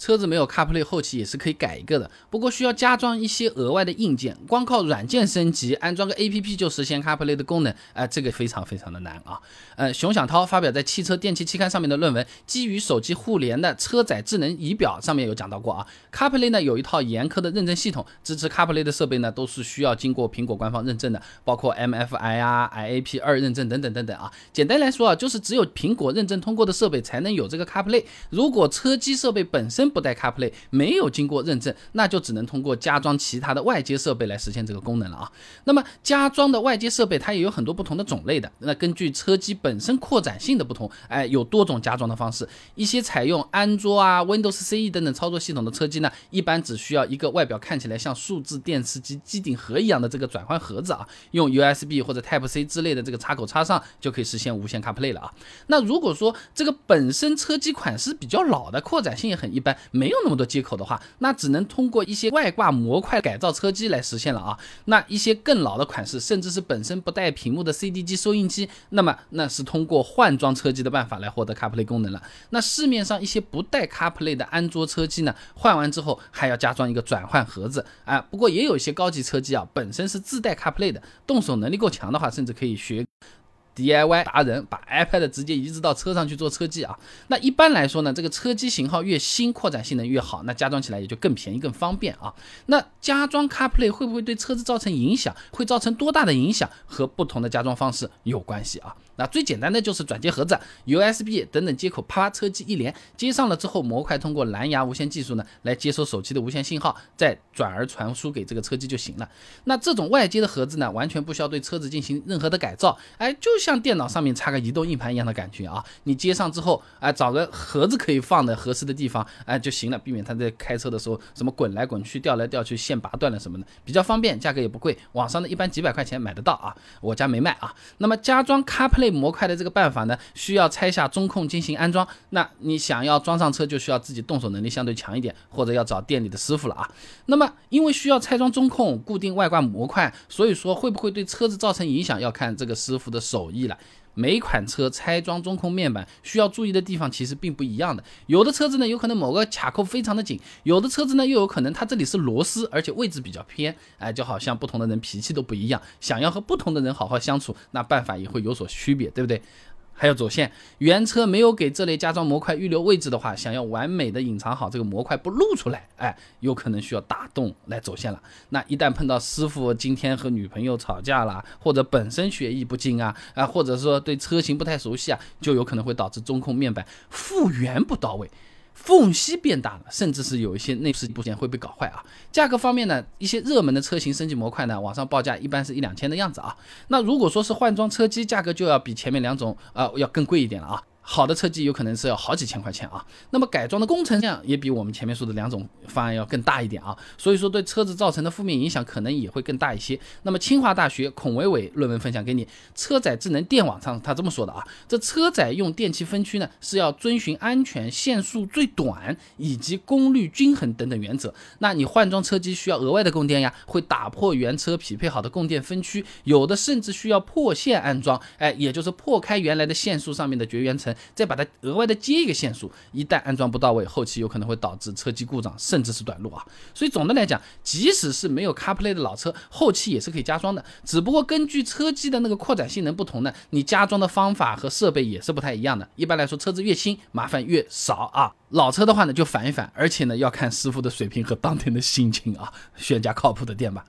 车子没有 CarPlay，后期也是可以改一个的，不过需要加装一些额外的硬件，光靠软件升级，安装个 APP 就实现 CarPlay 的功能，哎，这个非常非常的难啊。呃，熊小涛发表在《汽车电器期刊》上面的论文，基于手机互联的车载智能仪表上面有讲到过啊，CarPlay 呢有一套严苛的认证系统，支持 CarPlay 的设备呢都是需要经过苹果官方认证的，包括 MFI 啊、IAP 二认证等等等等啊。简单来说啊，就是只有苹果认证通过的设备才能有这个 CarPlay，如果车机设备本身不带 CarPlay，没有经过认证，那就只能通过加装其他的外接设备来实现这个功能了啊。那么加装的外接设备它也有很多不同的种类的，那根据车机本身扩展性的不同，哎，有多种加装的方式。一些采用安卓啊、Windows CE 等等操作系统的车机呢，一般只需要一个外表看起来像数字电视机机顶盒一样的这个转换盒子啊，用 USB 或者 Type C 之类的这个插口插上就可以实现无线 CarPlay 了啊。那如果说这个本身车机款式比较老的，扩展性也很一般，没有那么多接口的话，那只能通过一些外挂模块改造车机来实现了啊。那一些更老的款式，甚至是本身不带屏幕的 CD 机、收音机，那么那是通过换装车机的办法来获得 CarPlay 功能了。那市面上一些不带 CarPlay 的安卓车机呢，换完之后还要加装一个转换盒子啊。不过也有一些高级车机啊，本身是自带 CarPlay 的，动手能力够强的话，甚至可以学。DIY 达人把 iPad 直接移植到车上去做车机啊，那一般来说呢，这个车机型号越新，扩展性能越好，那加装起来也就更便宜、更方便啊。那加装 CarPlay 会不会对车子造成影响？会造成多大的影响？和不同的加装方式有关系啊。那最简单的就是转接盒子、USB 等等接口，啪，车机一连接上了之后，模块通过蓝牙无线技术呢，来接收手机的无线信号，再转而传输给这个车机就行了。那这种外接的盒子呢，完全不需要对车子进行任何的改造，哎，就像像电脑上面插个移动硬盘一样的感觉啊。你接上之后，哎，找个盒子可以放的合适的地方，哎就行了，避免它在开车的时候什么滚来滚去、掉来掉去、线拔断了什么的，比较方便，价格也不贵，网上的一般几百块钱买得到啊。我家没卖啊。那么加装 CarPlay。模块的这个办法呢，需要拆下中控进行安装。那你想要装上车，就需要自己动手能力相对强一点，或者要找店里的师傅了啊。那么因为需要拆装中控、固定外挂模块，所以说会不会对车子造成影响，要看这个师傅的手意了。每款车拆装中控面板需要注意的地方其实并不一样的，有的车子呢有可能某个卡扣非常的紧，有的车子呢又有可能它这里是螺丝，而且位置比较偏，哎，就好像不同的人脾气都不一样，想要和不同的人好好相处，那办法也会有所区别，对不对？还有走线，原车没有给这类加装模块预留位置的话，想要完美的隐藏好这个模块不露出来，哎，有可能需要打洞来走线了。那一旦碰到师傅今天和女朋友吵架了，或者本身学艺不精啊，啊，或者说对车型不太熟悉啊，就有可能会导致中控面板复原不到位。缝隙变大了，甚至是有一些内饰部件会被搞坏啊。价格方面呢，一些热门的车型升级模块呢，网上报价一般是一两千的样子啊。那如果说是换装车机，价格就要比前面两种啊要更贵一点了啊。好的车机有可能是要好几千块钱啊，那么改装的工程量也比我们前面说的两种方案要更大一点啊，所以说对车子造成的负面影响可能也会更大一些。那么清华大学孔伟伟论文分享给你，车载智能电网上他这么说的啊，这车载用电器分区呢是要遵循安全、线速最短以及功率均衡等等原则。那你换装车机需要额外的供电呀，会打破原车匹配好的供电分区，有的甚至需要破线安装，哎，也就是破开原来的线束上面的绝缘层。再把它额外的接一个线束，一旦安装不到位，后期有可能会导致车机故障，甚至是短路啊。所以总的来讲，即使是没有 CarPlay 的老车，后期也是可以加装的。只不过根据车机的那个扩展性能不同呢，你加装的方法和设备也是不太一样的。一般来说，车子越新，麻烦越少啊。老车的话呢，就反一反，而且呢，要看师傅的水平和当天的心情啊，选家靠谱的店吧。